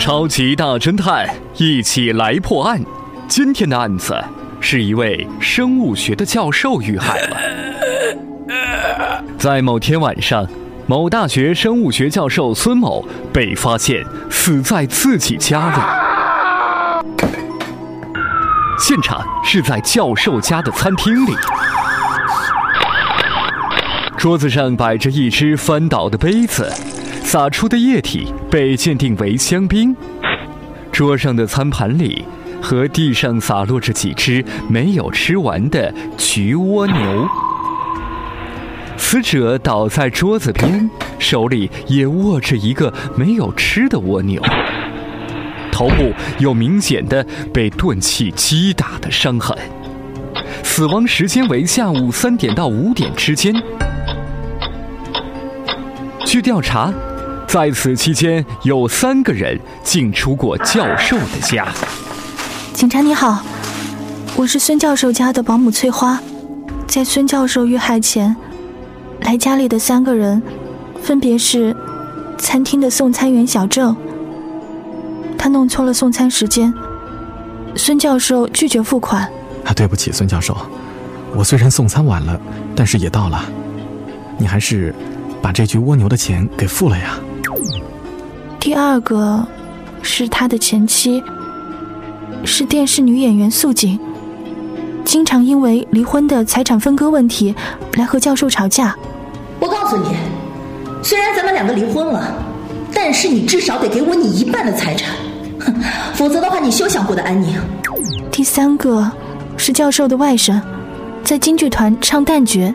超级大侦探，一起来破案。今天的案子是一位生物学的教授遇害了。在某天晚上，某大学生物学教授孙某被发现死在自己家里。现场是在教授家的餐厅里，桌子上摆着一只翻倒的杯子。洒出的液体被鉴定为香槟，桌上的餐盘里和地上洒落着几只没有吃完的橘蜗牛。死者倒在桌子边，手里也握着一个没有吃的蜗牛，头部有明显的被钝器击打的伤痕。死亡时间为下午三点到五点之间。据调查。在此期间，有三个人进出过教授的家。警察你好，我是孙教授家的保姆翠花。在孙教授遇害前，来家里的三个人，分别是餐厅的送餐员小郑。他弄错了送餐时间，孙教授拒绝付款。啊，对不起，孙教授，我虽然送餐晚了，但是也到了。你还是把这具蜗牛的钱给付了呀。第二个是他的前妻，是电视女演员素锦，经常因为离婚的财产分割问题来和教授吵架。我告诉你，虽然咱们两个离婚了，但是你至少得给我你一半的财产，哼，否则的话你休想过得安宁。第三个是教授的外甥，在京剧团唱旦角，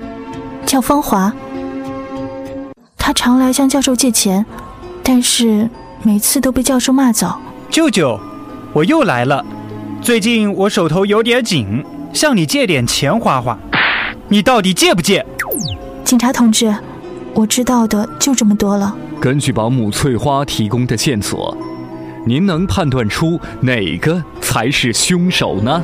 叫方华，他常来向教授借钱。但是每次都被教授骂走。舅舅，我又来了。最近我手头有点紧，向你借点钱花花。你到底借不借？警察同志，我知道的就这么多了。根据保姆翠花提供的线索，您能判断出哪个才是凶手呢？